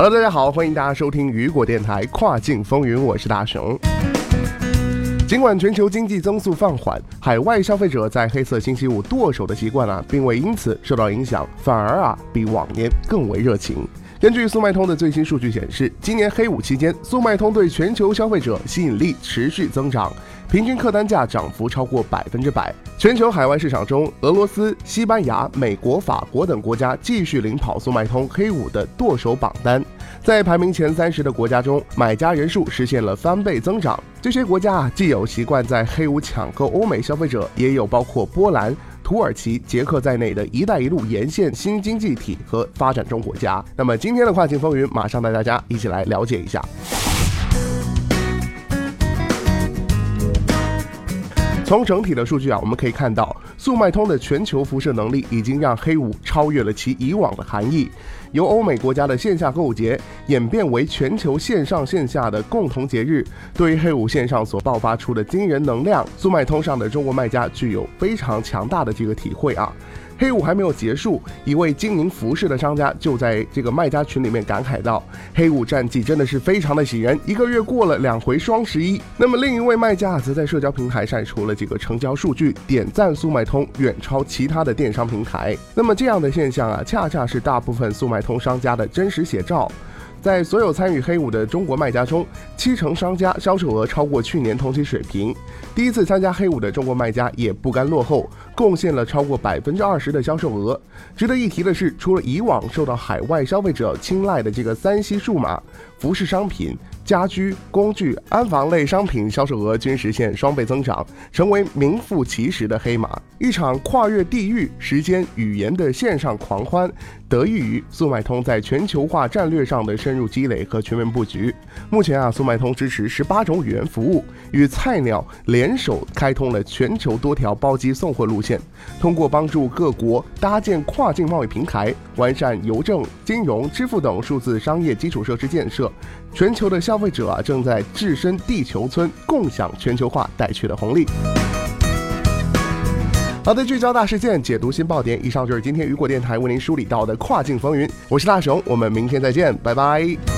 Hello，大家好，欢迎大家收听雨果电台跨境风云，我是大熊。尽管全球经济增速放缓，海外消费者在黑色星期五剁手的习惯啊，并未因此受到影响，反而啊比往年更为热情。根据速卖通的最新数据显示，今年黑五期间，速卖通对全球消费者吸引力持续增长。平均客单价涨幅超过百分之百。全球海外市场中，俄罗斯、西班牙、美国、法国等国家继续领跑速卖通黑五的剁手榜单。在排名前三十的国家中，买家人数实现了翻倍增长。这些国家啊，既有习惯在黑五抢购欧美消费者，也有包括波兰、土耳其、捷克在内的一带一路沿线新经济体和发展中国家。那么今天的跨境风云，马上带大家一起来了解一下。从整体的数据啊，我们可以看到，速卖通的全球辐射能力已经让黑五超越了其以往的含义。由欧美国家的线下购物节演变为全球线上线下的共同节日，对于黑五线上所爆发出的惊人能量，速卖通上的中国卖家具有非常强大的这个体会啊。黑五还没有结束，一位经营服饰的商家就在这个卖家群里面感慨道：“黑五战绩真的是非常的喜人，一个月过了两回双十一。”那么另一位卖家则在社交平台晒出了几个成交数据，点赞速卖通远超其他的电商平台。那么这样的现象啊，恰恰是大部分速卖通商家的真实写照。在所有参与黑五的中国卖家中，七成商家销售额超过去年同期水平。第一次参加黑五的中国卖家也不甘落后，贡献了超过百分之二十的销售额。值得一提的是，除了以往受到海外消费者青睐的这个三 C 数码服饰商品。家居、工具、安防类商品销售额均实现双倍增长，成为名副其实的黑马。一场跨越地域、时间、语言的线上狂欢，得益于速卖通在全球化战略上的深入积累和全面布局。目前啊，速卖通支持十八种语言服务，与菜鸟联手开通了全球多条包机送货路线。通过帮助各国搭建跨境贸易平台，完善邮政、金融、支付等数字商业基础设施建设，全球的消费者啊，正在置身地球村，共享全球化带去的红利。好的，聚焦大事件，解读新爆点。以上就是今天雨果电台为您梳理到的跨境风云。我是大熊，我们明天再见，拜拜。